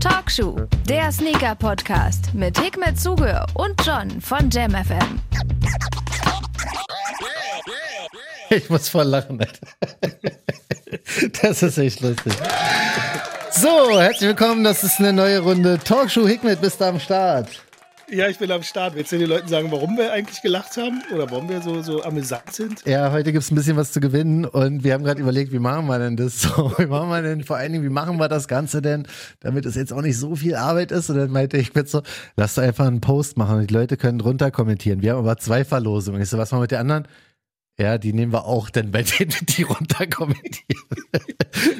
Talkshow, der Sneaker-Podcast mit Hikmet Zuge und John von JamFM. Ich muss voll lachen. Das ist echt lustig. So, herzlich willkommen. Das ist eine neue Runde Talkshow. Hikmet, bist du am Start? Ja, ich bin am Start. Willst du den Leuten sagen, warum wir eigentlich gelacht haben? Oder warum wir so, so amüsant sind? Ja, heute gibt es ein bisschen was zu gewinnen und wir haben gerade überlegt, wie machen wir denn das so? Wie machen wir denn, vor allen Dingen, wie machen wir das Ganze denn, damit es jetzt auch nicht so viel Arbeit ist? Und dann meinte ich mit so, lass doch einfach einen Post machen und die Leute können drunter kommentieren. Wir haben aber zwei Verlosungen. Ich so, was machen wir mit den anderen? Ja, die nehmen wir auch dann bei denen, die runter kommentieren.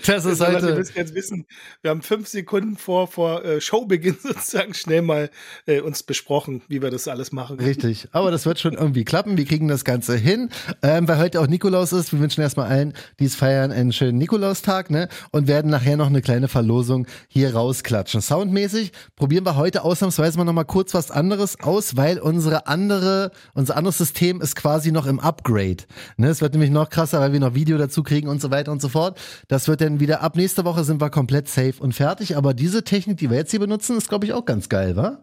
Das ist heute. Ihr müsst jetzt wissen, wir haben fünf Sekunden vor, vor äh, Showbeginn sozusagen schnell mal äh, uns besprochen, wie wir das alles machen. Richtig. Aber das wird schon irgendwie klappen. Wir kriegen das Ganze hin. Ähm, weil heute auch Nikolaus ist. Wir wünschen erstmal allen, die es feiern, einen schönen Nikolaustag, ne? Und werden nachher noch eine kleine Verlosung hier rausklatschen. Soundmäßig probieren wir heute ausnahmsweise mal nochmal kurz was anderes aus, weil unsere andere, unser anderes System ist quasi noch im Upgrade. Ne, es wird nämlich noch krasser, weil wir noch Video dazu kriegen und so weiter und so fort. Das wird dann wieder ab nächste Woche sind wir komplett safe und fertig. Aber diese Technik, die wir jetzt hier benutzen, ist, glaube ich, auch ganz geil, wa?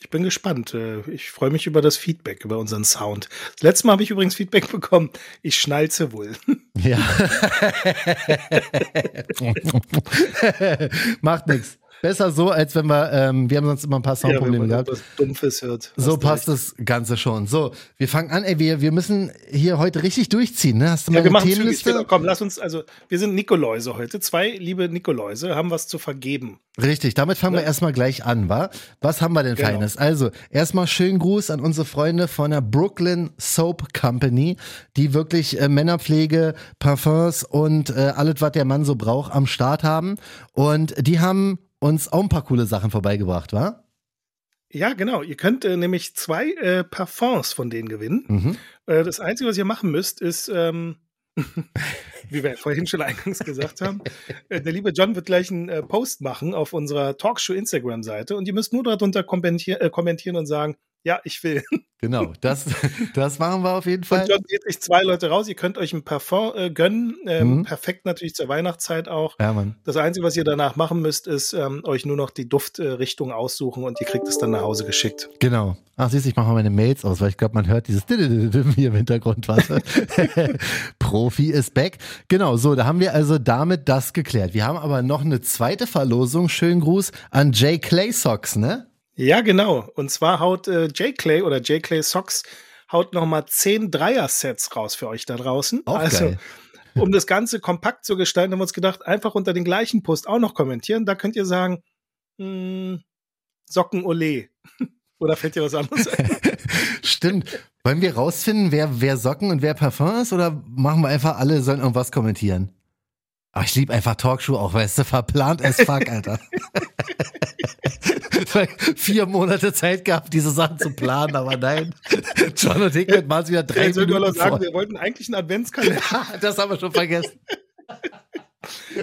Ich bin gespannt. Äh, ich freue mich über das Feedback, über unseren Sound. Das letzte Mal habe ich übrigens Feedback bekommen. Ich schnalze wohl. Ja. Macht nichts. Besser so, als wenn wir, ähm, wir haben sonst immer ein paar Soundprobleme ja, gehabt. Dumpfes hört. So passt das Ganze schon. So, wir fangen an, ey, wir, wir müssen hier heute richtig durchziehen, ne? Hast du mal ja, eine Themenliste? Genau, komm, lass uns, also, wir sind Nikoläuse heute. Zwei liebe Nikoläuse haben was zu vergeben. Richtig, damit fangen ja. wir erstmal gleich an, wa? Was haben wir denn genau. Feines? Also, erstmal schönen Gruß an unsere Freunde von der Brooklyn Soap Company, die wirklich äh, Männerpflege, Parfums und äh, alles, was der Mann so braucht, am Start haben. Und die haben uns auch ein paar coole Sachen vorbeigebracht, wa? Ja, genau. Ihr könnt äh, nämlich zwei äh, Parfums von denen gewinnen. Mhm. Äh, das Einzige, was ihr machen müsst, ist, ähm, wie wir vorhin schon eingangs gesagt haben, äh, der liebe John wird gleich einen äh, Post machen auf unserer Talkshow Instagram-Seite und ihr müsst nur darunter kommentier äh, kommentieren und sagen, ja, ich will. Genau, das, das machen wir auf jeden Fall. Und John geht sich zwei Leute raus. Ihr könnt euch ein Parfum äh, gönnen. Ähm, mhm. Perfekt natürlich zur Weihnachtszeit auch. Ja, Mann. Das Einzige, was ihr danach machen müsst, ist ähm, euch nur noch die Duftrichtung äh, aussuchen und ihr kriegt es dann nach Hause geschickt. Genau. Ach, siehst du, ich mache mal meine Mails aus, weil ich glaube, man hört dieses hier im Hintergrund. Profi ist back. Genau, so, da haben wir also damit das geklärt. Wir haben aber noch eine zweite Verlosung. Schönen Gruß an Jay Clay Socks, ne? Ja, genau. Und zwar haut äh, J. Clay oder J. Clay Socks haut nochmal zehn Dreier-Sets raus für euch da draußen. Auch also, geil. um das Ganze kompakt zu gestalten, haben wir uns gedacht, einfach unter den gleichen Post auch noch kommentieren. Da könnt ihr sagen, mh, hm, Socken Ole. Oder fällt dir was anderes ein? Stimmt. Wollen wir rausfinden, wer, wer Socken und wer Parfum ist? Oder machen wir einfach alle sollen irgendwas kommentieren? Aber ich liebe einfach Talkshow auch, weißt du, verplant as fuck, Alter. Vier Monate Zeit gehabt, diese Sachen zu planen, aber nein. John und Hickman machen es wieder drei ja, Minuten wir sagen, wir wollten eigentlich einen Adventskalender. das haben wir schon vergessen.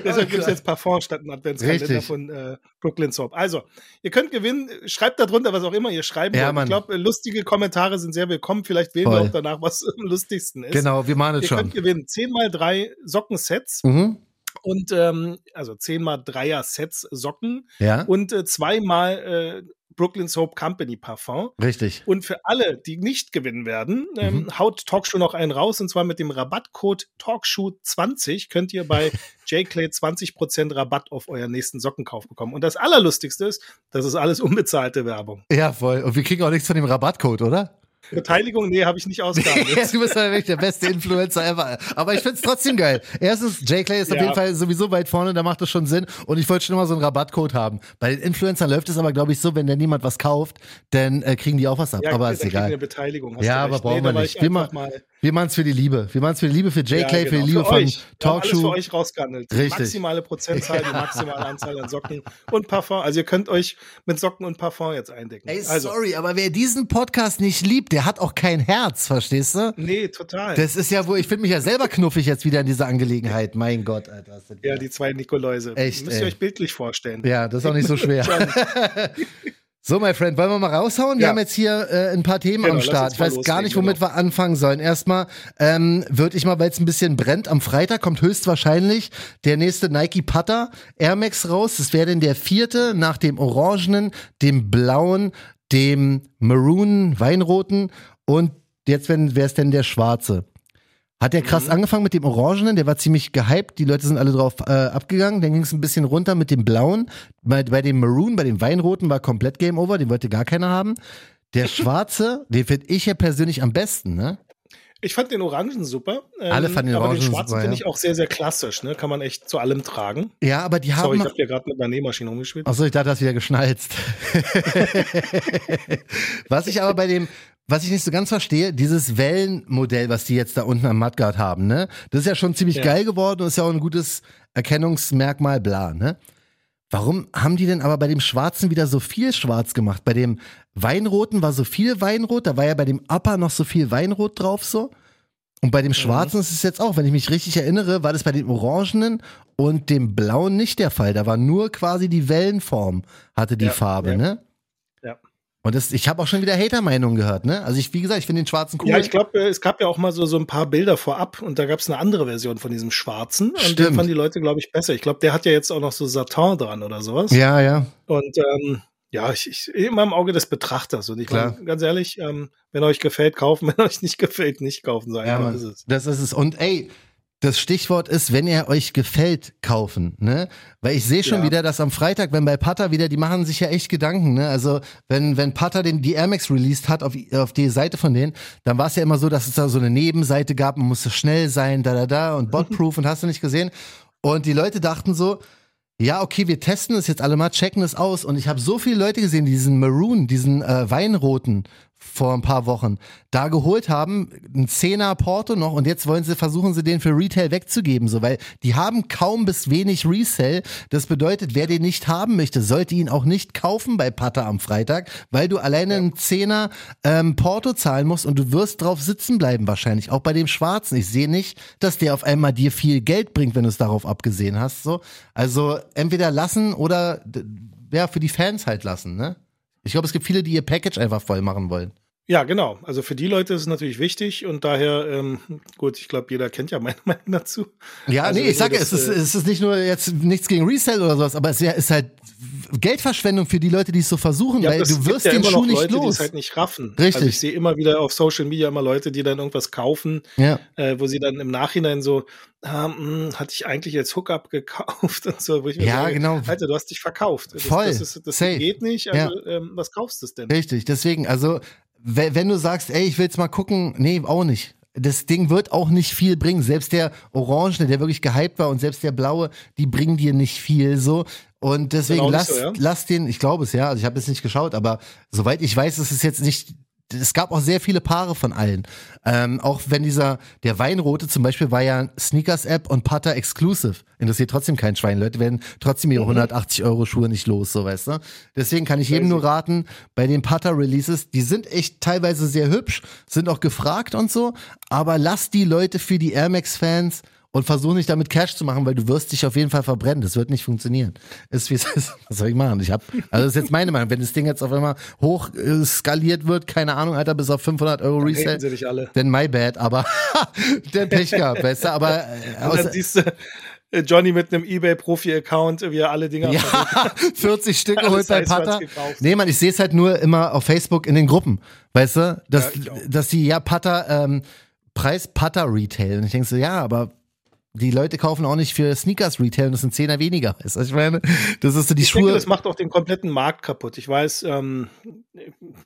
Deshalb gibt es jetzt Parfum statt einen Adventskalender Richtig. von äh, Brooklyn Soap. Also, ihr könnt gewinnen. Schreibt da drunter, was auch immer ihr schreiben ja, wollt. Ich glaube, lustige Kommentare sind sehr willkommen. Vielleicht wählen Voll. wir auch danach, was am lustigsten ist. Genau, wir machen es schon. Ihr könnt gewinnen. 10 mal 3 Sockensets. Mhm und ähm, also zehnmal Dreier-Sets Socken ja. und äh, zweimal äh, Brooklyn Soap Company Parfum. Richtig. Und für alle, die nicht gewinnen werden, ähm, mhm. haut Talkshow noch einen raus und zwar mit dem Rabattcode Talkshow20 könnt ihr bei JClay 20% Rabatt auf euren nächsten Sockenkauf bekommen. Und das Allerlustigste ist, das ist alles unbezahlte Werbung. Ja, voll. Und wir kriegen auch nichts von dem Rabattcode, oder? Beteiligung, nee, habe ich nicht ausgehandelt. du bist ja wirklich der beste Influencer ever. Aber ich find's trotzdem geil. Erstens, Jay Clay ist ja. auf jeden Fall sowieso weit vorne, da macht das schon Sinn. Und ich wollte schon immer so einen Rabattcode haben. Bei den Influencern läuft es aber, glaube ich, so, wenn da niemand was kauft, dann äh, kriegen die auch was ab. Ja, aber ist egal. Eine Beteiligung, ja, aber brauchen nee, wir nicht. Wir, ma wir machen's für die Liebe. Wir machen's für die Liebe, für Jay Clay, ja, genau. für die Liebe für von euch. Talkshow. Alles für euch rausgehandelt. Richtig. Maximale Prozentzahl, die maximale Anzahl an Socken und Parfum. Also ihr könnt euch mit Socken und Parfum jetzt eindecken. Ey, also. sorry, aber wer diesen Podcast nicht liebt, der hat auch kein Herz. Herz, verstehst du? Nee, total. Das ist ja wohl, ich finde mich ja selber knuffig jetzt wieder in dieser Angelegenheit. Mein Gott, Alter. Ja, die zwei Nikoläuse. Echt. Müsst ihr euch bildlich vorstellen. Ja, das ist auch nicht so schwer. So, mein Friend, wollen wir mal raushauen? Wir Ja. haben jetzt hier äh, ein paar Themen Genau, am Start. Ich weiß gar nicht, womit genau. wir anfangen sollen. Erstmal ähm, würde ich mal, weil es ein bisschen brennt, am Freitag kommt höchstwahrscheinlich der nächste Nike Putter Air Max raus. Das wäre denn der vierte nach dem orangenen, dem blauen, dem maroon, weinroten und jetzt wäre es denn der schwarze. Hat der Mhm. krass angefangen mit dem Orangenen, der war ziemlich gehypt, die Leute sind alle drauf äh, abgegangen, dann ging es ein bisschen runter mit dem Blauen, bei, bei dem Maroon, bei dem Weinroten war komplett Game Over, den wollte gar keiner haben. Der Schwarze, den finde ich ja persönlich am besten, ne? Ich fand den Orangen super. ähm, Alle fanden den aber Orangen den Schwarzen finde ja. ich auch sehr, sehr klassisch. Ne? Kann man echt zu allem tragen. Ja, aber die Sorry, haben. ich habe hier gerade mit einer Nähmaschine rumgespielt. Achso, ich dachte, das wieder geschnalzt. was ich aber bei dem, was ich nicht so ganz verstehe, dieses Wellenmodell, was die jetzt da unten am Mudguard haben, ne? Das ist ja schon ziemlich Ja. geil geworden und ist ja auch ein gutes Erkennungsmerkmal, bla, ne? Warum haben die denn aber bei dem Schwarzen wieder so viel Schwarz gemacht? Bei dem Weinroten war so viel Weinrot, da war ja bei dem Upper noch so viel Weinrot drauf so. Und bei dem Schwarzen ist es jetzt auch, wenn ich mich richtig erinnere, war das bei dem Orangenen und dem Blauen nicht der Fall. Da war nur quasi die Wellenform, hatte die Ja, Farbe, ja. ne? Und das, ich habe auch schon wieder Hater-Meinungen gehört, ne? Also ich, wie gesagt, ich finde den Schwarzen cool. Ja, ich glaube, es gab ja auch mal so, so ein paar Bilder vorab und da gab es eine andere Version von diesem Schwarzen. Und den Stimmt. fanden die Leute, glaube ich, besser. Ich glaube, der hat ja jetzt auch noch so Satin dran oder sowas. ja, ja. Und ähm, ja, ich, ich immer im Auge des Betrachters. Und ich Klar. meine, ganz ehrlich, ähm, wenn euch gefällt, kaufen, wenn euch nicht gefällt, nicht kaufen. So Ja, Mann. ist es. Das ist es. Und ey, das Stichwort ist, wenn er euch gefällt, kaufen, ne? Weil ich sehe schon Ja. wieder, dass am Freitag, wenn bei Pata wieder, die machen sich ja echt Gedanken, ne? Also, wenn, wenn Pata den, die Air Max released hat auf, auf die Seite von denen, dann war es ja immer so, dass es da so eine Nebenseite gab, man musste schnell sein, da, da, da und Botproof und hast du nicht gesehen. Und die Leute dachten so, ja, okay, wir testen es jetzt alle mal, checken es aus. Und ich habe so viele Leute gesehen, die diesen Maroon, diesen äh, Weinroten vor ein paar Wochen da geholt haben, ein Zehner Porto noch und jetzt wollen sie versuchen sie den für Retail wegzugeben, so weil die haben kaum bis wenig Resell. Das bedeutet, wer den nicht haben möchte, sollte ihn auch nicht kaufen bei Pata am Freitag, weil du alleine einen Zehner ähm, Porto zahlen musst und du wirst drauf sitzen bleiben wahrscheinlich, auch bei dem Schwarzen. Ich sehe nicht, dass der auf einmal dir viel Geld bringt, wenn du es darauf abgesehen hast. So, also entweder lassen oder ja für die Fans halt lassen, ne? Ich glaube, es gibt viele, die ihr Package einfach voll machen wollen. Ja, genau. Also für die Leute ist es natürlich wichtig und daher, ähm, gut, ich glaube, jeder kennt ja meine Meinung dazu. Ja, Also nee, ich sage, es ist, äh, es ist nicht nur jetzt nichts gegen Resell oder sowas, aber es ist halt Geldverschwendung für die Leute, die es so versuchen, weil das du wirst ja den Schuh nicht Leute, die los. es halt nicht raffen. Richtig. Also ich sehe immer wieder auf Social Media immer Leute, die dann irgendwas kaufen, ja. äh, wo sie dann im Nachhinein so, ah, mh, hatte ich eigentlich jetzt Hookup gekauft und so. Wo ich mir Ja, sage, genau. Alter, du hast dich verkauft. Das, Voll. Das, ist, das geht nicht. Also, ähm, was kaufst du denn? Richtig, deswegen, also, we- wenn du sagst, ey, ich will jetzt mal gucken, nee, auch nicht. Das Ding wird auch nicht viel bringen. Selbst der Orange, der wirklich gehypt war, und selbst der Blaue, die bringen dir nicht viel so. Und deswegen nicht lass, so, ja? lass den, ich glaube es ja, also ich habe es nicht geschaut, aber soweit ich weiß, ist es jetzt nicht. Es gab auch sehr viele Paare von allen. Ähm, auch wenn dieser, der Weinrote zum Beispiel war ja Sneakers-App und Putter Exclusive. Interessiert trotzdem kein Schwein. Leute werden trotzdem ihre 180 Euro Schuhe nicht los, so weißt du. Deswegen kann ich jedem nur raten, bei den Putter-Releases, die sind echt teilweise sehr hübsch, sind auch gefragt und so, aber lass die Leute für die Air Max-Fans und versuch nicht damit Cash zu machen, weil du wirst dich auf jeden Fall verbrennen. Das wird nicht funktionieren. Ist wie es ist. Was soll ich machen? Ich hab, also das ist jetzt meine Meinung. Wenn das Ding jetzt auf einmal hoch äh, skaliert wird, keine Ahnung, Alter, bis auf 500 Euro alle. dann my bad, aber der Pech gehabt, weißt du, aber äh, dann siehst du äh, Johnny mit einem Ebay-Profi-Account, wie er alle Dinger ja, 40 Stück geholt bei gekauft. Nee, Mann, ich sehe es halt nur immer auf Facebook in den Gruppen, weißt du, dass, Ja, dass die ja Pata, ähm, Preis Pata Retail. Und ich denke so, ja, aber die Leute kaufen auch nicht für Sneakers Retail und das sind Zehner weniger. Was ich meine? Das ist so die Ich Schuhe. denke, das macht auch den kompletten Markt kaputt. Ich weiß, ähm,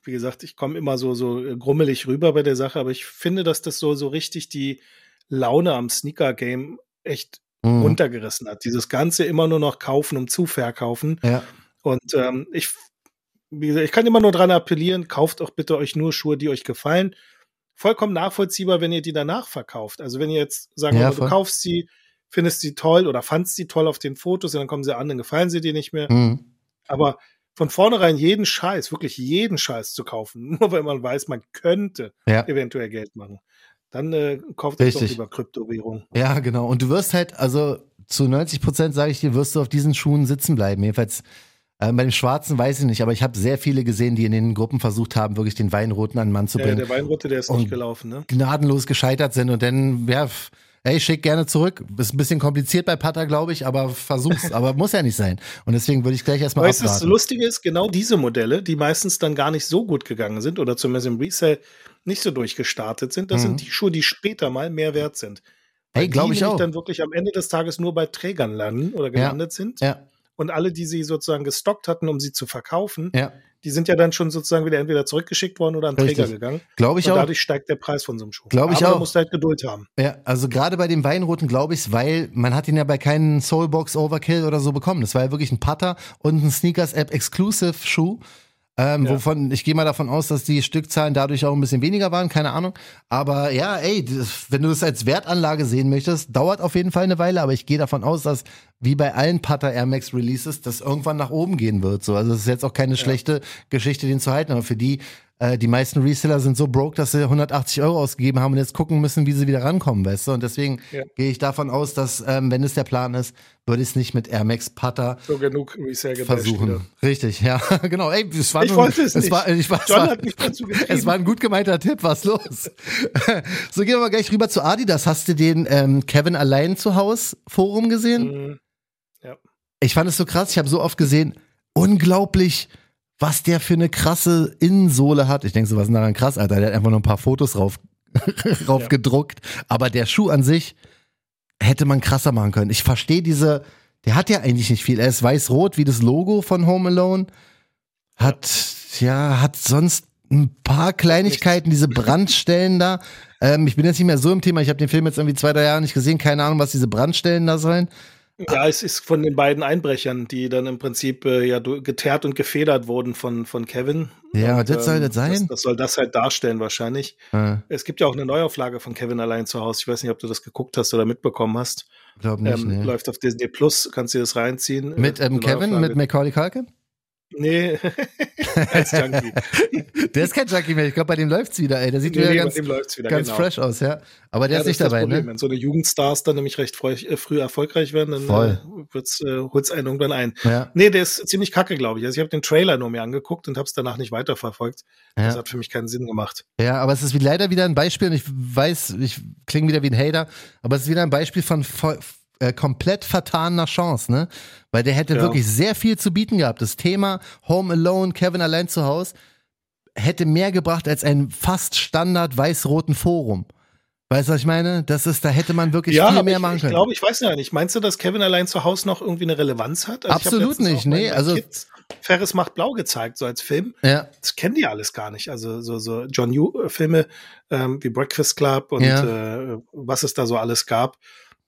wie gesagt, ich komme immer so, so grummelig rüber bei der Sache, aber ich finde, dass das so, so richtig die Laune am Sneaker-Game echt Mhm. runtergerissen hat. Dieses Ganze immer nur noch kaufen, um zu verkaufen. Ja. Und ähm, ich, wie gesagt, ich kann immer nur dran appellieren, kauft doch bitte euch nur Schuhe, die euch gefallen. Vollkommen nachvollziehbar, wenn ihr die danach verkauft. Also wenn ihr jetzt sagen Ja, du kaufst sie, findest sie toll oder fandst sie toll auf den Fotos und dann kommen sie an, dann gefallen sie dir nicht mehr. Mhm. Aber von vornherein jeden Scheiß, wirklich jeden Scheiß zu kaufen, nur weil man weiß, man könnte Ja. eventuell Geld machen, dann äh, kauft euch doch Richtig. lieber Kryptowährung. Ja, genau. Und du wirst halt, also zu 90 Prozent, sage ich dir, wirst du auf diesen Schuhen sitzen bleiben. Jedenfalls Ähm, bei dem Schwarzen weiß ich nicht, aber ich habe sehr viele gesehen, die in den Gruppen versucht haben, wirklich den Weinroten an den Mann zu Ja, bringen. der Weinrote, der ist Und- nicht gelaufen, ne? gnadenlos gescheitert sind und dann, ja, ey, schick gerne zurück. Ist ein bisschen kompliziert bei Putter, glaube ich, aber versuch's. aber muss ja nicht sein. Und deswegen würde ich gleich erstmal Weißt du, das. Lustige ist, genau diese Modelle, die meistens dann gar nicht so gut gegangen sind oder zumindest im Resale nicht so durchgestartet sind, das Mhm. sind die Schuhe, die später mal mehr wert sind. Hey, Weil glaube die ich auch. dann wirklich am Ende des Tages nur bei Trägern landen oder gelandet sind. Ja, Und alle, die sie sozusagen gestockt hatten, um sie zu verkaufen, ja, die sind ja dann schon sozusagen wieder entweder zurückgeschickt worden oder an Richtig. Träger gegangen. glaube ich und auch. dadurch steigt der Preis von so einem Schuh. Glaub ich Aber auch. Musst du halt Geduld haben. Ja, also gerade bei dem Weinroten glaube ich weil man hat ihn ja bei keinen Soulbox Overkill oder so bekommen. Das war ja wirklich ein Putter und ein Sneakers App Exclusive Schuh. Ähm, Ja. Wovon ich gehe mal davon aus, dass die Stückzahlen dadurch auch ein bisschen weniger waren, keine Ahnung. Aber ja, ey, das, wenn du das als Wertanlage sehen möchtest, dauert auf jeden Fall eine Weile, aber ich gehe davon aus, dass wie bei allen Putter Air Max Releases das irgendwann nach oben gehen wird. So, also es ist jetzt auch keine schlechte Geschichte, den zu halten, aber für die äh, die meisten Reseller sind so broke, dass sie 180 Euro ausgegeben haben und jetzt gucken müssen, wie sie wieder rankommen, weißt du? Und deswegen Ja. gehe ich davon aus, dass, ähm, wenn es der Plan ist, würde ich es nicht mit Air Max Putter So genug Resale gebasht wieder. versuchen. Richtig, ja, genau. Ey, es war Ich nur, wollte es nicht. War, ich war, es John war, hat mich dazu getrieben. es war ein gut gemeinter Tipp, was los? so, gehen wir mal gleich rüber zu Adidas. Hast du den ähm, Kevin allein zu Haus Forum gesehen? Mhm. Ich fand es so krass, ich habe so oft gesehen, unglaublich, was der für eine krasse Innensohle hat. Ich denke so, was ist daran krass, Alter? Der hat einfach nur ein paar Fotos rauf, rauf Ja. gedruckt. Aber der Schuh an sich hätte man krasser machen können. Ich verstehe diese, der hat ja eigentlich nicht viel. Er ist weiß-rot wie das Logo von Home Alone. Hat, ja, hat sonst ein paar Kleinigkeiten, diese Brandstellen da. Ähm, ich bin jetzt nicht mehr so im Thema. Ich habe den Film jetzt irgendwie zwei, drei Jahre nicht gesehen. Keine Ahnung, was diese Brandstellen da sollen. Ja, es ist von den beiden Einbrechern, die dann im Prinzip äh, ja geteert und gefedert wurden von, von Kevin. Ja, und, das soll das sein? Das, das soll das halt darstellen wahrscheinlich. Äh, Es gibt ja auch eine Neuauflage von Kevin allein zu Hause. Ich weiß nicht, ob du das geguckt hast oder mitbekommen hast. glaub nicht, ähm, nee. Läuft auf Disney Plus, kannst du dir das reinziehen. Mit Äh, ähm, Kevin, mit Macaulay Culkin? Nee, als Junkie. Der ist kein Junkie mehr. Ich glaube, bei dem läuft's wieder, ey. Der sieht Nee, wieder nee, ganz, wieder, ganz genau. fresh aus, ja. Aber der Ja, ist das nicht das dabei, Problem. ne? Wenn so eine Jugendstars dann nämlich recht freu, äh, früh erfolgreich werden, dann Voll. äh, wird's, äh, holt's einen irgendwann ein. Ja, Nee, der ist ziemlich kacke, glaube ich. Also ich habe den Trailer nur mir angeguckt und habe es danach nicht weiterverfolgt. Das ja. hat für mich keinen Sinn gemacht. ja, aber es ist leider wieder ein Beispiel, und ich weiß, ich klinge wieder wie ein Hater, aber es ist wieder ein Beispiel von vo- äh, komplett vertaner Chance, ne? Weil der hätte Ja. wirklich sehr viel zu bieten gehabt. Das Thema Home Alone, Kevin allein zu Hause, hätte mehr gebracht als ein fast Standard weiß-roten Forum. Weißt du, was ich meine? Das ist, da hätte man wirklich viel aber mehr ich, machen ich können. glaube, ich weiß ja nicht. Meinst du, dass Kevin allein zu Hause noch irgendwie eine Relevanz hat? Also ich Absolut nicht, nee, also- Kids Ferris macht blau gezeigt, so als Film. ja, Das kennen die alles gar nicht. Also so, so John Yu-Filme ähm, wie Breakfast Club und äh, was es da so alles gab.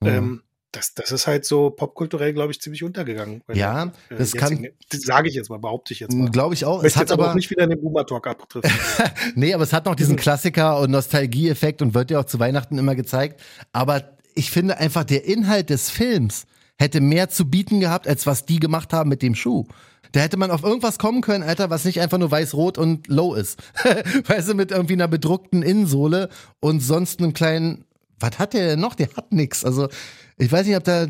Ja. Ähm, das, das ist halt so popkulturell, glaube ich, ziemlich untergegangen. Ja, das kann- jetzigen- Das sage ich jetzt mal, behaupte ich jetzt mal. glaube ich auch. Es hat aber auch nicht wieder den Boomer-Talk abdriften. nee, aber es hat noch diesen Klassiker und Nostalgie-Effekt und wird ja auch zu Weihnachten immer gezeigt. Aber ich finde einfach, der Inhalt des Films hätte mehr zu bieten gehabt, als was die gemacht haben mit dem Schuh. Da hätte man auf irgendwas kommen können, Alter, was nicht einfach nur weiß-rot und low ist. weißt du, mit irgendwie einer bedruckten Innensohle und sonst einem kleinen, was hat der denn noch? Der hat nix. Also, ich weiß nicht, ob da,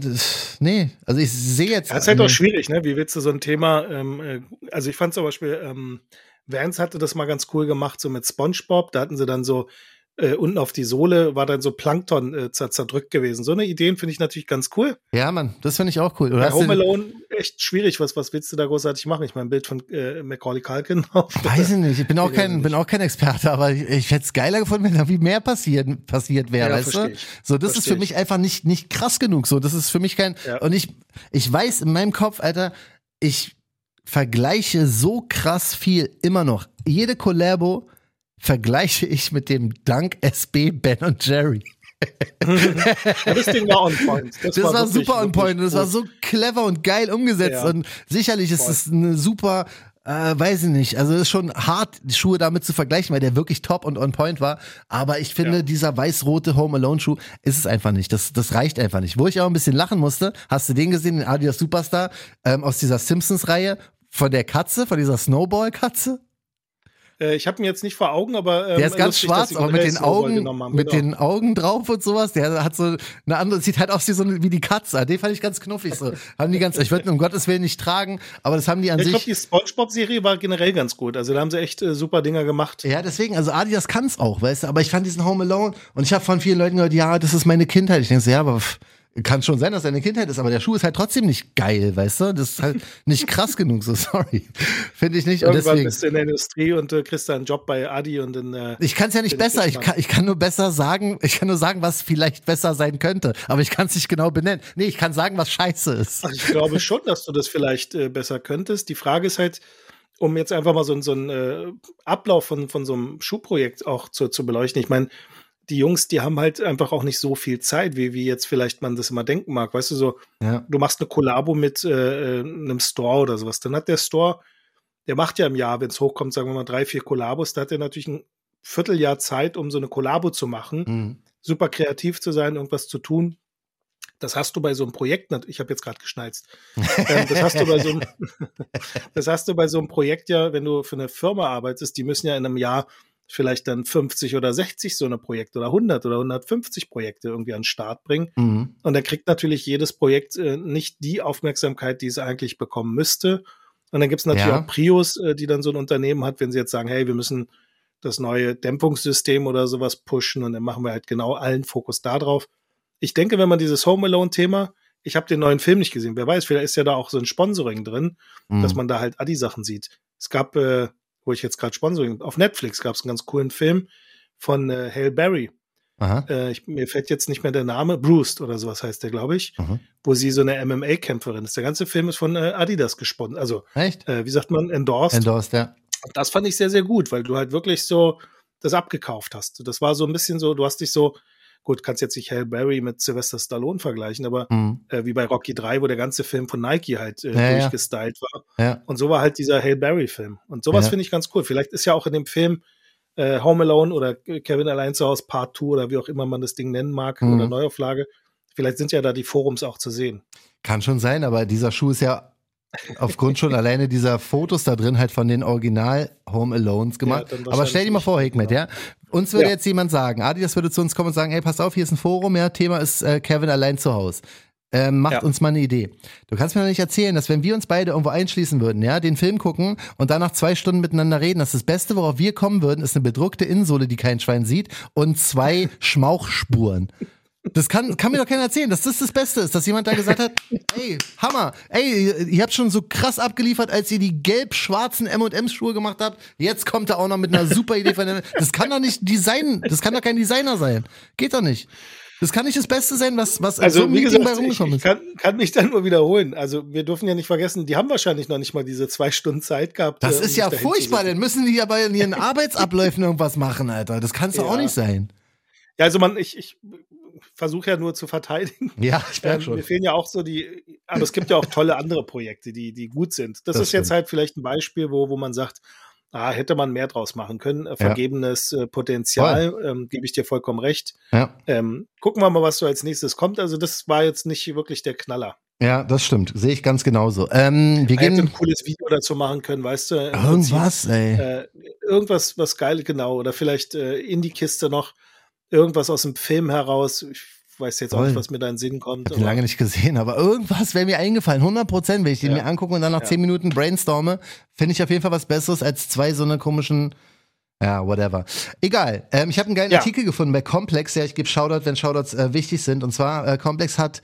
nee, also ich sehe jetzt. Ja, ist halt auch schwierig, ne? Wie willst du so ein Thema, ähm, äh, also ich fand zum Beispiel, ähm, Vance hatte das mal ganz cool gemacht, so mit SpongeBob, da hatten sie dann so, äh, unten auf die Sohle war dann so Plankton äh, zer- zerdrückt gewesen. So eine Ideen finde ich natürlich ganz cool. Ja, Mann, das finde ich auch cool. Oder Bei Home Alone echt schwierig. Was, was willst du da großartig machen? Ich meine, ein Bild von äh, Macaulay Culkin auf. Weiß ich nicht, ich bin auch kein, nicht. bin auch kein Experte, aber ich, ich hätte es geiler gefunden, wenn da wie mehr passiert, passiert wäre, Ja, weißt du? So, das ist Versteh für mich einfach nicht, nicht krass genug. So, das ist für mich kein, Ja. und ich, ich weiß in meinem Kopf, Alter, ich vergleiche so krass viel immer noch. Jede Collabo vergleiche ich mit dem Dank SB Ben und Jerry. Das Ding war on point. Das, war, wirklich, super on point das war so clever und geil umgesetzt Ja. und sicherlich ist es eine super, äh, weiß ich nicht, also es ist schon hart, die Schuhe damit zu vergleichen, weil der wirklich top und on point war, aber ich finde, Ja. dieser weiß-rote Home Alone Schuh ist es einfach nicht, das, das reicht einfach nicht. Wo ich auch ein bisschen lachen musste, hast du den gesehen, den Adidas Superstar ähm, aus dieser Simpsons-Reihe von der Katze, von dieser Snowball-Katze? Äh, ich habe ihn jetzt nicht vor Augen, aber ähm, der ist ganz lustig, schwarz, aber mit den Augen, mit genau. den Augen drauf und sowas. Der hat so eine andere, sieht halt aus wie so eine, wie die Katze. Den fand ich ganz knuffig so. haben die ganz, ich würde um Gottes Willen nicht tragen, aber das haben die an ja, sich. Ich glaube, die SpongeBob-Serie war generell ganz gut. Also da haben sie echt äh, super Dinger gemacht. Ja, deswegen, also Adidas kann es auch, weißt du. Aber ich fand diesen Home Alone und ich habe von vielen Leuten gehört, ja, das ist meine Kindheit. Ich denke so, ja, aber pff, kann schon sein, dass deine Kindheit ist, aber der Schuh ist halt trotzdem nicht geil, weißt du? Das ist halt nicht krass genug, so sorry. Finde ich nicht. Irgendwann und deswegen, bist du in der Industrie und äh, kriegst einen Job bei Adi und dann. Äh, ich kann es ja nicht besser. Ich kann, ich kann nur besser sagen, ich kann nur sagen, was vielleicht besser sein könnte. Aber ich kann es nicht genau benennen. Nee, ich kann sagen, was scheiße ist. Ach, ich glaube schon, dass du das vielleicht äh, besser könntest. Die Frage ist halt, um jetzt einfach mal so, so einen äh, Ablauf von, von so einem Schuhprojekt auch zu, zu beleuchten. Ich meine, die Jungs, die haben halt einfach auch nicht so viel Zeit, wie, wie jetzt vielleicht man das immer denken mag. Weißt du, so, ja. du machst eine Kollabo mit äh, einem Store oder sowas. Dann hat der Store, der macht ja im Jahr, wenn es hochkommt, sagen wir mal drei, vier Kollabos, da hat er natürlich ein Vierteljahr Zeit, um so eine Kollabo zu machen, mhm. super kreativ zu sein, irgendwas zu tun. Das hast du bei so einem Projekt, ich habe jetzt gerade geschnalzt. ähm, das hast du bei so einem, das hast du bei so einem Projekt ja, wenn du für eine Firma arbeitest, die müssen ja in einem Jahr vielleicht dann 50 oder 60 so eine Projekte oder 100 oder 150 Projekte irgendwie an den Start bringen. Mhm. Und dann kriegt natürlich jedes Projekt äh, nicht die Aufmerksamkeit, die es eigentlich bekommen müsste. Und dann gibt es natürlich ja. auch Prios, äh, die dann so ein Unternehmen hat, wenn sie jetzt sagen, hey, wir müssen das neue Dämpfungssystem oder sowas pushen und dann machen wir halt genau allen Fokus da drauf. Ich denke, wenn man dieses Home Alone-Thema, ich habe den neuen Film nicht gesehen, wer weiß, vielleicht ist ja da auch so ein Sponsoring drin, mhm. dass man da halt Adi-Sachen sieht. Es gab äh, wo ich jetzt gerade Sponsoring, auf Netflix gab es einen ganz coolen Film von äh, Hale Berry. Äh, ich, mir fällt jetzt nicht mehr der Name, Bruce oder sowas heißt der, glaube ich, Aha. wo sie so eine MMA-Kämpferin ist. Der ganze Film ist von äh, Adidas gesponnen. Also, Echt? Äh, wie sagt man, endorsed. Endorsed, ja. Das fand ich sehr, sehr gut, weil du halt wirklich so das abgekauft hast. Das war so ein bisschen so, du hast dich so, gut, kannst jetzt nicht Halle Berry mit Sylvester Stallone vergleichen, aber mhm. äh, wie bei Rocky 3, wo der ganze Film von Nike halt äh, ja, durchgestylt war. Ja. Und so war halt dieser Halle Berry-Film. Und sowas ja. finde ich ganz cool. Vielleicht ist ja auch in dem Film äh, Home Alone oder Kevin allein zu Hause Part 2 oder wie auch immer man das Ding nennen mag mhm. oder Neuauflage. Vielleicht sind ja da die Forums auch zu sehen. Kann schon sein, aber dieser Schuh ist ja aufgrund schon alleine dieser Fotos da drin halt von den Original Home Alones gemacht. Ja, Aber stell dir mal vor, Hikmet, ja. Uns würde ja. jetzt jemand sagen, Adi, das würde zu uns kommen und sagen, ey, pass auf, hier ist ein Forum, ja, Thema ist äh, Kevin allein zu Hause. Ähm, macht ja. uns mal eine Idee. Du kannst mir doch nicht erzählen, dass wenn wir uns beide irgendwo einschließen würden, ja, den Film gucken und danach zwei Stunden miteinander reden, dass das Beste, worauf wir kommen würden, ist eine bedruckte Innensohle, die kein Schwein sieht und zwei Schmauchspuren. Das kann, kann mir doch keiner erzählen, dass das das Beste ist, dass jemand da gesagt hat, ey, Hammer, ey, ihr habt schon so krass abgeliefert, als ihr die gelb-schwarzen M&M-Schuhe gemacht habt. Jetzt kommt er auch noch mit einer super Idee von der, Das kann doch nicht Design, das kann doch kein Designer sein. Geht doch nicht. Das kann nicht das Beste sein, was, was also, so wie gesagt, bei rumgekommen ist. Ich kann, kann mich dann nur wiederholen. Also, wir dürfen ja nicht vergessen, die haben wahrscheinlich noch nicht mal diese zwei Stunden Zeit gehabt. Das äh, ist ja furchtbar, dann müssen die ja bei ihren Arbeitsabläufen irgendwas machen, Alter. Das kann es ja. auch nicht sein. Ja, also man, ich, ich versuche ja nur zu verteidigen. Ja, ich merke ähm, schon. Mir fehlen ja auch so die, aber es gibt ja auch tolle andere Projekte, die, die gut sind. Das, das ist stimmt. jetzt halt vielleicht ein Beispiel, wo, wo man sagt, ah, hätte man mehr draus machen können. Äh, vergebenes äh, Potenzial, ähm, gebe ich dir vollkommen recht. Ja. Ähm, gucken wir mal, was so als nächstes kommt. Also, das war jetzt nicht wirklich der Knaller. Ja, das stimmt. Sehe ich ganz genauso. Ähm, wir gehen ein cooles Video dazu machen können, weißt du? Irgendwas, Prinzip, ey. Äh, irgendwas, was geil, genau. Oder vielleicht äh, in die Kiste noch irgendwas aus dem Film heraus. Ich weiß jetzt auch nicht, was mir da in den Sinn kommt. Ich habe lange nicht gesehen, aber irgendwas wäre mir eingefallen. 100 Prozent, wenn ich den ja. mir angucke und dann nach ja. 10 Minuten brainstorme, finde ich auf jeden Fall was Besseres als zwei so eine komischen ja, whatever. Egal. Ähm, ich habe einen geilen ja. Artikel gefunden bei Complex. Ja, ich gebe Shoutout, wenn Shoutouts äh, wichtig sind. Und zwar, äh, Complex hat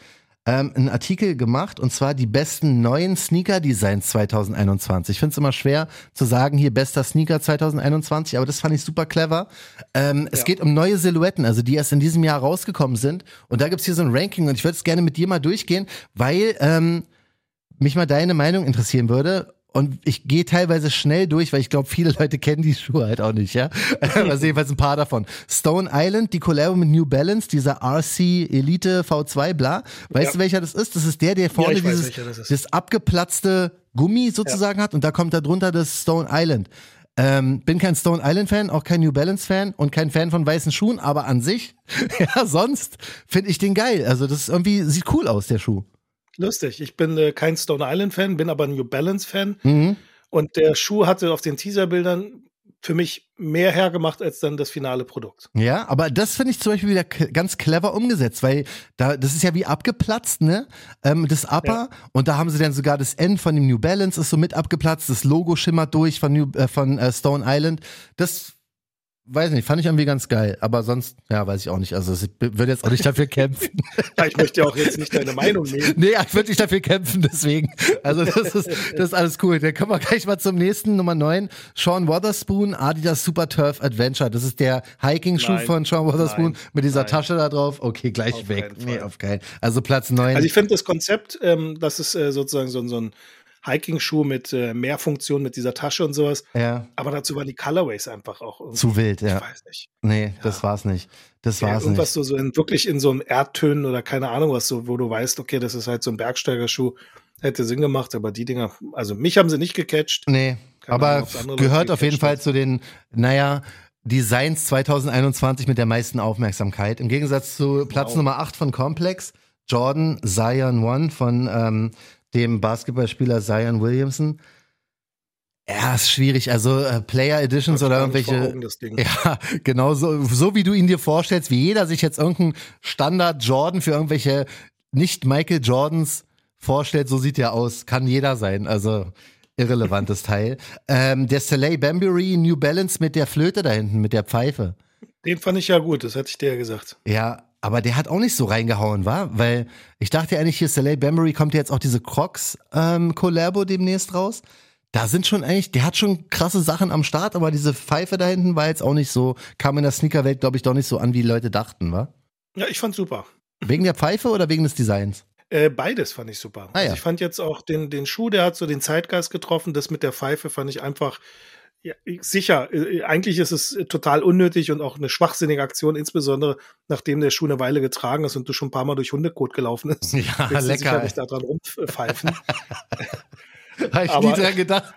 ähm, einen Artikel gemacht und zwar die besten neuen Sneaker-Designs 2021. Ich finde es immer schwer zu sagen, hier bester Sneaker 2021, aber das fand ich super clever. Ähm, ja. Es geht um neue Silhouetten, also die erst in diesem Jahr rausgekommen sind. Und da gibt's hier so ein Ranking und ich würde es gerne mit dir mal durchgehen, weil ähm, mich mal deine Meinung interessieren würde. Und ich gehe teilweise schnell durch, weil ich glaube, viele Leute kennen die Schuhe halt auch nicht, ja. also jedenfalls ein paar davon. Stone Island, die Collabo mit New Balance, dieser RC Elite V2, bla. Weißt ja. du, welcher das ist? Das ist der, der vorne ja, dieses das, das, abgeplatzte Gummi sozusagen ja. hat und da kommt da drunter das Stone Island. Ähm, bin kein Stone Island Fan, auch kein New Balance Fan und kein Fan von weißen Schuhen, aber an sich, ja, sonst finde ich den geil. Also das ist irgendwie, sieht cool aus, der Schuh. Lustig. Ich bin äh, kein Stone Island Fan, bin aber New Balance Fan. Mhm. Und der Schuh hatte auf den Teaserbildern, für mich mehr hergemacht als dann das finale Produkt. Ja, aber das finde ich zum Beispiel wieder ganz clever umgesetzt, weil da, das ist ja wie abgeplatzt, ne? Ähm, das Upper ja. und da haben sie dann sogar das End von dem New Balance ist so mit abgeplatzt, das Logo schimmert durch von, New, äh, von äh, Stone Island. Das Weiß nicht, fand ich irgendwie ganz geil, aber sonst, ja, weiß ich auch nicht. Also ich würde jetzt auch nicht dafür kämpfen. ich möchte ja auch jetzt nicht deine Meinung nehmen. Nee, ich würde nicht dafür kämpfen, deswegen. Also das ist, das ist alles cool. Dann kommen wir gleich mal zum nächsten, Nummer 9. Sean Wotherspoon, Adidas Super Turf Adventure. Das ist der Hiking-Schuh von Sean Wotherspoon nein, mit dieser nein. Tasche da drauf. Okay, gleich auf weg. Nee, auf keinen. Also Platz 9. Also ich finde das Konzept, ähm, das ist äh, sozusagen so, so ein Hiking-Schuh mit äh, mehr Funktion mit dieser Tasche und sowas. Ja. Aber dazu waren die Colorways einfach auch irgendwie. Zu wild, ja. Ich weiß nicht. Nee, ja. das war's nicht. Das ja, war's irgendwas nicht. so, so in, wirklich in so einem Erdtönen oder keine Ahnung was, so, wo du weißt, okay, das ist halt so ein Bergsteigerschuh. Hätte Sinn gemacht, aber die Dinger, also mich haben sie nicht gecatcht. Nee, keine aber Ahnung, gehört auf jeden Fall zu den, naja, Designs 2021 mit der meisten Aufmerksamkeit. Im Gegensatz zu Platz wow. Nummer 8 von Complex, Jordan Zion One von ähm, dem Basketballspieler Zion Williamson. Ja, ist schwierig. Also äh, Player Editions oder irgendwelche. Augen, ja, genau so, so wie du ihn dir vorstellst, wie jeder sich jetzt irgendeinen Standard Jordan für irgendwelche nicht Michael Jordans vorstellt, so sieht er aus. Kann jeder sein. Also irrelevantes Teil. Ähm, der Soleil Bambury New Balance mit der Flöte da hinten, mit der Pfeife. Den fand ich ja gut, das hatte ich dir ja gesagt. Ja, aber der hat auch nicht so reingehauen, war? Weil ich dachte ja eigentlich, hier Soleil Bambury kommt jetzt auch diese Crocs ähm, Collabo demnächst raus. Da sind schon eigentlich, der hat schon krasse Sachen am Start, aber diese Pfeife da hinten war jetzt auch nicht so, kam in der Sneakerwelt, glaube ich, doch nicht so an, wie die Leute dachten, wa? Ja, ich fand super. Wegen der Pfeife oder wegen des Designs? Äh, beides fand ich super. Ah, ja. also ich fand jetzt auch den, den Schuh, der hat so den Zeitgeist getroffen. Das mit der Pfeife fand ich einfach ja, sicher. Äh, eigentlich ist es äh, total unnötig und auch eine schwachsinnige Aktion, insbesondere nachdem der Schuh eine Weile getragen ist und du schon ein paar Mal durch Hundekot gelaufen ist. Ja, lecker. sicherlich da dran rumpfeifen. Habe ich aber, nie dran gedacht.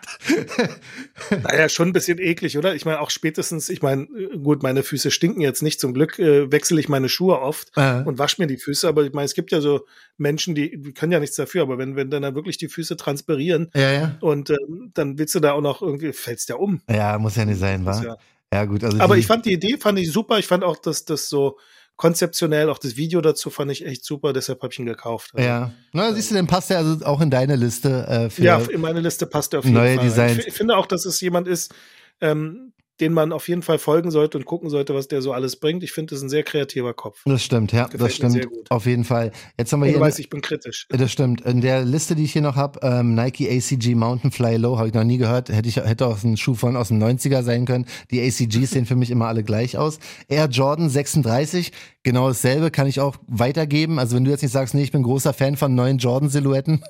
naja, schon ein bisschen eklig, oder? Ich meine, auch spätestens, ich meine, gut, meine Füße stinken jetzt nicht. Zum Glück äh, wechsle ich meine Schuhe oft äh. und wasche mir die Füße. Aber ich meine, es gibt ja so Menschen, die, die können ja nichts dafür. Aber wenn, wenn dann, dann wirklich die Füße transpirieren ja, ja. und äh, dann willst du da auch noch irgendwie, fällst ja um. Ja, muss ja nicht sein, wa? Ja, ja, gut. Also aber ich fand die Idee, fand ich super. Ich fand auch, dass das so, konzeptionell, auch das Video dazu fand ich echt super, deshalb habe ich ihn gekauft. Also, ja, na, siehst du, dann passt er also auch in deine Liste. Äh, für ja, in meine Liste passt er auf jeden neue Fall. Designs. Ich, ich finde auch, dass es jemand ist, ähm, den man auf jeden Fall folgen sollte und gucken sollte, was der so alles bringt. Ich finde, das ist ein sehr kreativer Kopf. Das stimmt, ja, das, das stimmt. Auf jeden Fall. Jetzt haben wir hier. Du weißt, ich bin kritisch. Das stimmt. In der Liste, die ich hier noch habe, ähm, Nike ACG Mountain Fly Low, habe ich noch nie gehört. Hätte ich hätte auch ein Schuh von aus den 90er sein können. Die ACGs sehen für mich immer alle gleich aus. Air Jordan 36, genau dasselbe kann ich auch weitergeben. Also wenn du jetzt nicht sagst, nee, ich bin großer Fan von neuen Jordan-Silhouetten.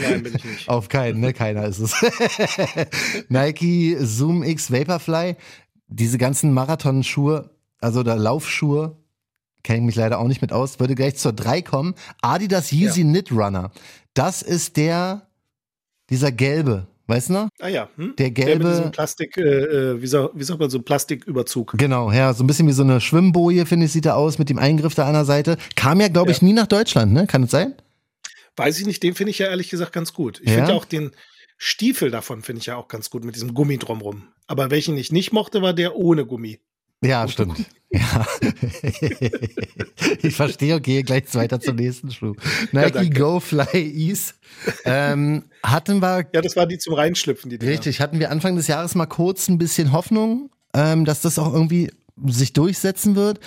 Nein, bin ich nicht. Auf keinen, ne? Keiner ist es. Nike Zoom X Vaporfly diese ganzen Marathonschuhe, also der Laufschuhe, kenne ich mich leider auch nicht mit aus, würde gleich zur 3 kommen. Adidas Yeezy ja. Knit Runner. Das ist der, dieser gelbe, weißt du noch? Ah ja, hm? der gelbe. Der mit diesem Plastik, äh, äh, wie, sag, wie sagt man, so ein Plastiküberzug. Genau, ja, so ein bisschen wie so eine Schwimmboje, finde ich, sieht er aus, mit dem Eingriff da an der Seite. Kam ja, glaube ich, ja. nie nach Deutschland, ne? Kann es sein? Weiß ich nicht, den finde ich ja ehrlich gesagt ganz gut. Ich ja? finde ja auch den, Stiefel davon finde ich ja auch ganz gut mit diesem Gummi drumrum. Aber welchen ich nicht mochte, war der ohne Gummi. Ja, stimmt. Ja. ich verstehe, okay, gleich weiter zum nächsten Schuh. Nike ja, Go Fly Ease. Ähm, hatten wir. Ja, das war die zum Reinschlüpfen, die Dinger. Richtig, hatten wir Anfang des Jahres mal kurz ein bisschen Hoffnung, ähm, dass das auch irgendwie sich durchsetzen wird.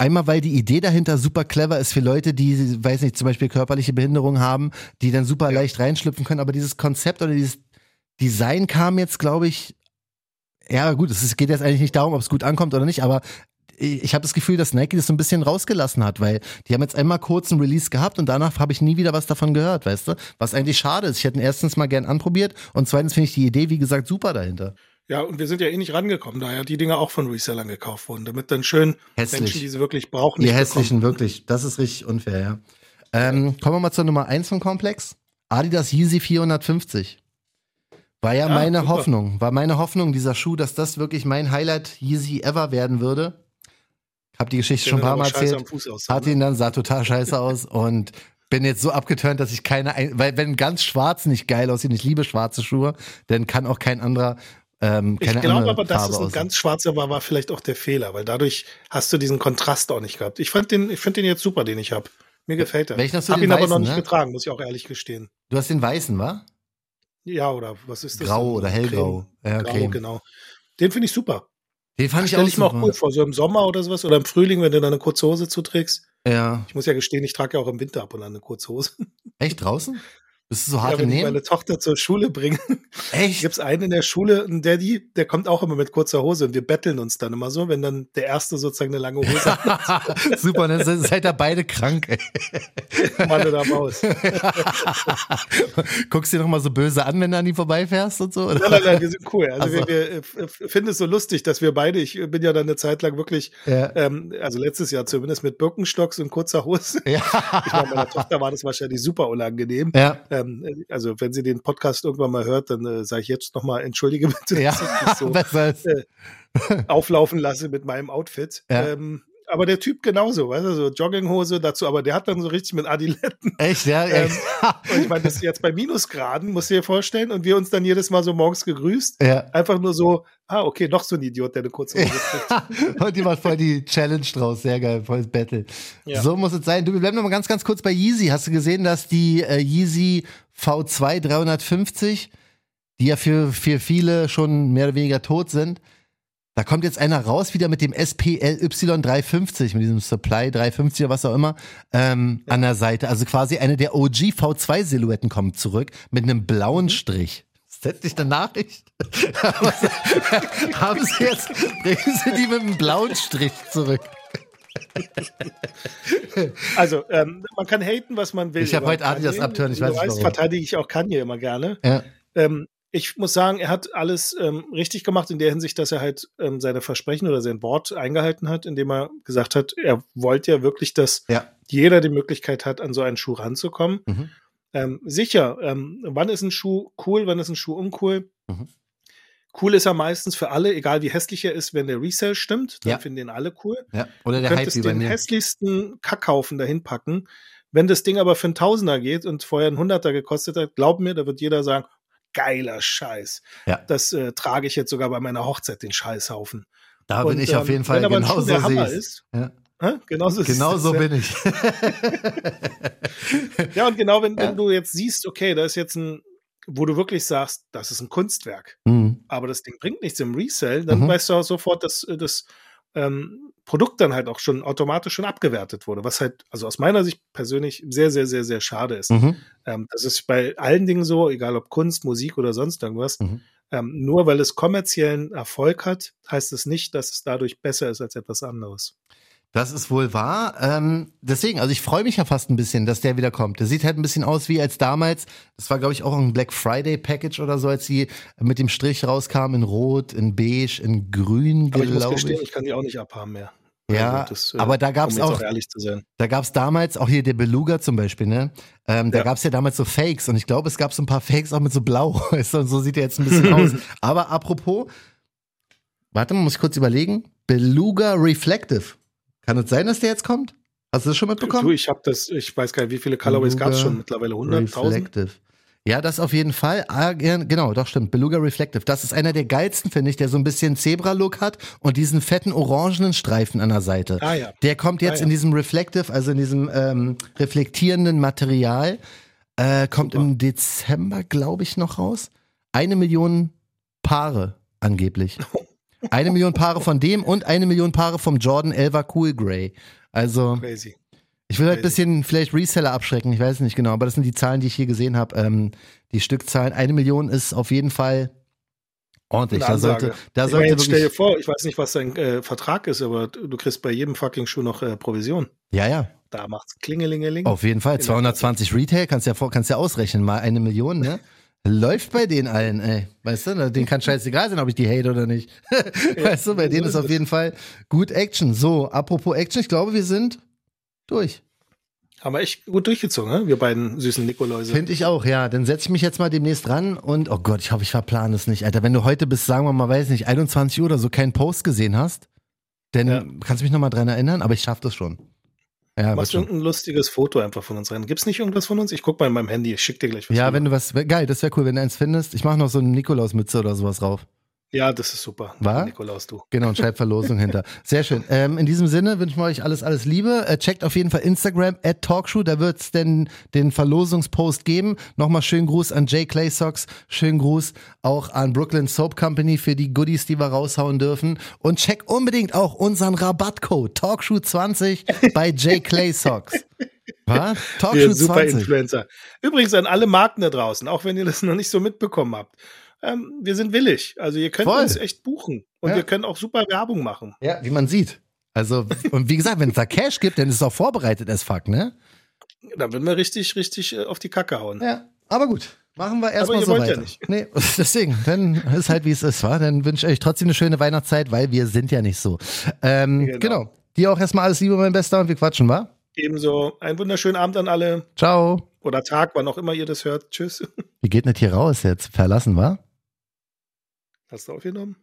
Einmal, weil die Idee dahinter super clever ist für Leute, die, weiß nicht, zum Beispiel körperliche Behinderung haben, die dann super ja. leicht reinschlüpfen können. Aber dieses Konzept oder dieses Design kam jetzt, glaube ich, ja gut, es geht jetzt eigentlich nicht darum, ob es gut ankommt oder nicht, aber ich habe das Gefühl, dass Nike das so ein bisschen rausgelassen hat, weil die haben jetzt einmal kurz einen Release gehabt und danach habe ich nie wieder was davon gehört, weißt du? Was eigentlich schade ist. Ich hätte ihn erstens mal gern anprobiert und zweitens finde ich die Idee, wie gesagt, super dahinter. Ja, und wir sind ja eh nicht rangekommen, da ja die Dinger auch von Resellern gekauft wurden, damit dann schön Hässlich. Menschen, die sie wirklich brauchen, Die hässlichen, bekommen. wirklich. Das ist richtig unfair, ja. Ähm, kommen wir mal zur Nummer 1 vom Komplex. Adidas Yeezy 450. War ja, ja meine super. Hoffnung, war meine Hoffnung, dieser Schuh, dass das wirklich mein Highlight Yeezy ever werden würde. Hab die Geschichte schon ein paar Mal erzählt. Hat ihn dann, sah total scheiße aus und bin jetzt so abgeturnt, dass ich keine, weil wenn ganz schwarz nicht geil aussieht, ich liebe schwarze Schuhe, dann kann auch kein anderer ähm, ich glaube aber, dass es ein ganz schwarzer war, war vielleicht auch der Fehler, weil dadurch hast du diesen Kontrast auch nicht gehabt. Ich fand den, ich finde den jetzt super, den ich habe. Mir gefällt er. Ich habe ihn weißen, aber noch nicht ne? getragen, muss ich auch ehrlich gestehen. Du hast den weißen, wa? Ja, oder was ist das? Grau oder hellgrau. Ja, Grau, Creme. genau. Den finde ich super. Den fand ich auch ich mir auch gut vor, so im Sommer oder sowas oder im Frühling, wenn du dann eine kurze Hose zuträgst. Ja. Ich muss ja gestehen, ich trage ja auch im Winter ab und an eine kurze Hose. Echt draußen? Bist du so hart ja, wenn ich meine Tochter zur Schule bringe. Echt? Gibt es einen in der Schule, einen Daddy, der kommt auch immer mit kurzer Hose und wir betteln uns dann immer so, wenn dann der Erste sozusagen eine lange Hose hat. Super, dann seid ihr beide krank. Ey. Mann oder Maus. Guckst du dir noch mal so böse an, wenn du an ihm vorbeifährst und so? Oder? Nein, nein, nein, wir sind cool. Also, also. wir, wir finden es so lustig, dass wir beide, ich bin ja dann eine Zeit lang wirklich, ja. ähm, also letztes Jahr zumindest mit Birkenstocks und kurzer Hose. Ja. Ich meine, meiner Tochter war das wahrscheinlich super unangenehm. Ja. Ähm, also wenn sie den Podcast irgendwann mal hört, dann äh, sage ich jetzt nochmal, entschuldige bitte, ja, dass ich das so äh, auflaufen lasse mit meinem Outfit. Ja. Ähm, aber der Typ genauso, weißt du, so Jogginghose dazu, aber der hat dann so richtig mit Adiletten. Echt, ja? Ähm, und ich meine, das ist jetzt bei Minusgraden, musst du dir vorstellen, und wir uns dann jedes Mal so morgens gegrüßt. Ja. Einfach nur so, ah, okay, noch so ein Idiot, der eine kurze Hose trägt. und die macht voll die Challenge draus, sehr geil, volles Battle. Ja. So muss es sein. Du, wir bleiben noch mal ganz, ganz kurz bei Yeezy. Hast du gesehen, dass die äh, Yeezy V2 350, die ja für, für viele schon mehr oder weniger tot sind, da kommt jetzt einer raus wieder mit dem SPLY 350, mit diesem Supply 350 oder was auch immer, ähm, ja. an der Seite. Also quasi eine der OG V2-Silhouetten kommt zurück mit einem blauen mhm. Strich. Ist das nicht eine Nachricht? Haben Sie jetzt, bringen Sie die mit einem blauen Strich zurück? also, ähm, man kann haten, was man will. Ich habe heute Adidas abtören, ich weiß nicht warum. verteidige ich auch Kanye immer gerne. Ja. Ähm, ich muss sagen, er hat alles ähm, richtig gemacht in der Hinsicht, dass er halt ähm, seine Versprechen oder sein Wort eingehalten hat, indem er gesagt hat, er wollte ja wirklich, dass ja. jeder die Möglichkeit hat, an so einen Schuh ranzukommen. Mhm. Ähm, sicher, ähm, wann ist ein Schuh cool, wann ist ein Schuh uncool? Mhm. Cool ist er meistens für alle, egal wie hässlich er ist, wenn der Resale stimmt, dann ja. finden den alle cool. Ja. Oder der du könntest Hype den hässlichsten Kackhaufen dahin packen. Wenn das Ding aber für einen Tausender geht und vorher ein Hunderter gekostet hat, glaub mir, da wird jeder sagen, geiler Scheiß. Ja. Das äh, trage ich jetzt sogar bei meiner Hochzeit, den Scheißhaufen. Da bin ich auf ähm, jeden Fall wenn genauso der Hammer ist. Ja. Genauso, genau so bin ich. ja, und genau, wenn, wenn, du jetzt siehst, okay, da ist jetzt ein, wo du wirklich sagst, das ist ein Kunstwerk, mhm. aber das Ding bringt nichts im Resell, dann mhm. weißt du auch sofort, dass das ähm, Produkt dann halt auch schon automatisch schon abgewertet wurde, was halt, also aus meiner Sicht persönlich sehr, sehr, sehr, sehr schade ist. Mhm. Ähm, das ist bei allen Dingen so, egal ob Kunst, Musik oder sonst irgendwas. Mhm. Ähm, nur weil es kommerziellen Erfolg hat, heißt es nicht, dass es dadurch besser ist als etwas anderes. Das ist wohl wahr. Ähm, deswegen, also ich freue mich ja fast ein bisschen, dass der wieder kommt. Der sieht halt ein bisschen aus wie als damals. Das war, glaube ich, auch ein Black Friday Package oder so, als sie mit dem Strich rauskam in Rot, in Beige, in Grün, glaube ich. Muss gestehen, ich. ich kann die auch nicht abhaben mehr. Ja, also das, äh, aber da gab es auch, auch da gab es damals auch hier der Beluga zum Beispiel, ne? Ähm, da ja. gab es ja damals so Fakes und ich glaube, es gab so ein paar Fakes auch mit so Blau. und so sieht er jetzt ein bisschen aus. Aber apropos, warte mal, muss ich kurz überlegen. Beluga Reflective. Kann es sein, dass der jetzt kommt? Hast du das schon mitbekommen? Du, ich habe das, ich weiß gar nicht, wie viele Colorways gab es schon mittlerweile? 100.000? Ja, das auf jeden Fall. Ah, genau, doch stimmt. Beluga Reflective. Das ist einer der geilsten, finde ich, der so ein bisschen Zebra-Look hat und diesen fetten orangenen Streifen an der Seite. Ah, ja. Der kommt jetzt ah, ja. in diesem Reflective, also in diesem ähm, reflektierenden Material. Äh, kommt Super. im Dezember, glaube ich, noch raus. Eine Million Paare angeblich. Eine Million Paare von dem und eine Million Paare vom Jordan Elva Cool Grey. Also. Crazy. Ich will halt ein bisschen vielleicht Reseller abschrecken, ich weiß nicht genau, aber das sind die Zahlen, die ich hier gesehen habe. Ähm, die Stückzahlen, eine Million ist auf jeden Fall ordentlich. Da sollte, da ich sollte stell dir vor, ich weiß nicht, was dein äh, Vertrag ist, aber du kriegst bei jedem fucking Schuh noch äh, Provision. Ja, ja. Da macht's klingelingeling. Auf jeden Fall. 220 Retail, kannst ja, kannst ja ausrechnen, mal eine Million, ne? Läuft bei denen allen, ey. Weißt du, denen kann scheißegal sein, ob ich die hate oder nicht. weißt du, bei denen ist auf jeden Fall gut Action. So, apropos Action, ich glaube, wir sind durch. Haben wir echt gut durchgezogen, ne? wir beiden süßen Nikoläuse. Finde ich auch, ja. Dann setze ich mich jetzt mal demnächst ran und, oh Gott, ich hoffe, ich verplane es nicht. Alter, wenn du heute bis, sagen wir mal, weiß nicht, 21 Uhr oder so keinen Post gesehen hast, dann ja. kannst du mich nochmal dran erinnern, aber ich schaffe das schon. Ja, Machst du irgendein lustiges Foto einfach von uns rein? Gibt es nicht irgendwas von uns? Ich guck mal in meinem Handy, ich schick dir gleich was. Ja, wenn du was, geil, das wäre cool, wenn du eins findest. Ich mache noch so eine Nikolausmütze oder sowas drauf. Ja, das ist super. War? Nikolaus, du. Genau, und schreibt Verlosung hinter. Sehr schön. Ähm, in diesem Sinne wünschen wir euch alles, alles Liebe. Äh, checkt auf jeden Fall Instagram at Talkshow, da wird es denn den Verlosungspost geben. Nochmal schönen Gruß an Jay Clay Socks, schönen Gruß auch an Brooklyn Soap Company für die Goodies, die wir raushauen dürfen. Und check unbedingt auch unseren Rabattcode Talkshow20 bei Jay Clay Socks. Was? Talkshow super 20. Influencer. Übrigens an alle Marken da draußen, auch wenn ihr das noch nicht so mitbekommen habt ähm, wir sind willig. Also ihr könnt Voll. uns echt buchen und ja. wir können auch super Werbung machen. Ja, wie man sieht. Also, und wie gesagt, wenn es da Cash gibt, dann ist es auch vorbereitet as fuck, ne? Dann würden wir richtig, richtig äh, auf die Kacke hauen. Ja, aber gut. Machen wir erstmal so weiter. Ja nicht. Nee, deswegen, dann ist halt wie es ist, war. Dann wünsche ich euch trotzdem eine schöne Weihnachtszeit, weil wir sind ja nicht so. Ähm, genau. genau. Dir auch erstmal alles Liebe, mein Bester, und wir quatschen, wa? Ebenso. Einen wunderschönen Abend an alle. Ciao. Oder Tag, wann auch immer ihr das hört. Tschüss. Wie geht nicht hier raus jetzt? Verlassen, wa? Hast du aufgenommen?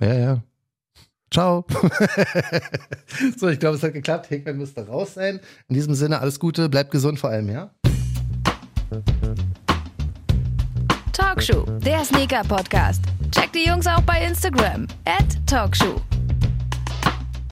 Ja, ja. Ciao. so, ich glaube, es hat geklappt. Hickman müsste raus sein. In diesem Sinne, alles Gute, bleibt gesund vor allem, ja? Talkshow, der Sneaker-Podcast. Checkt die Jungs auch bei Instagram. At Talkshow.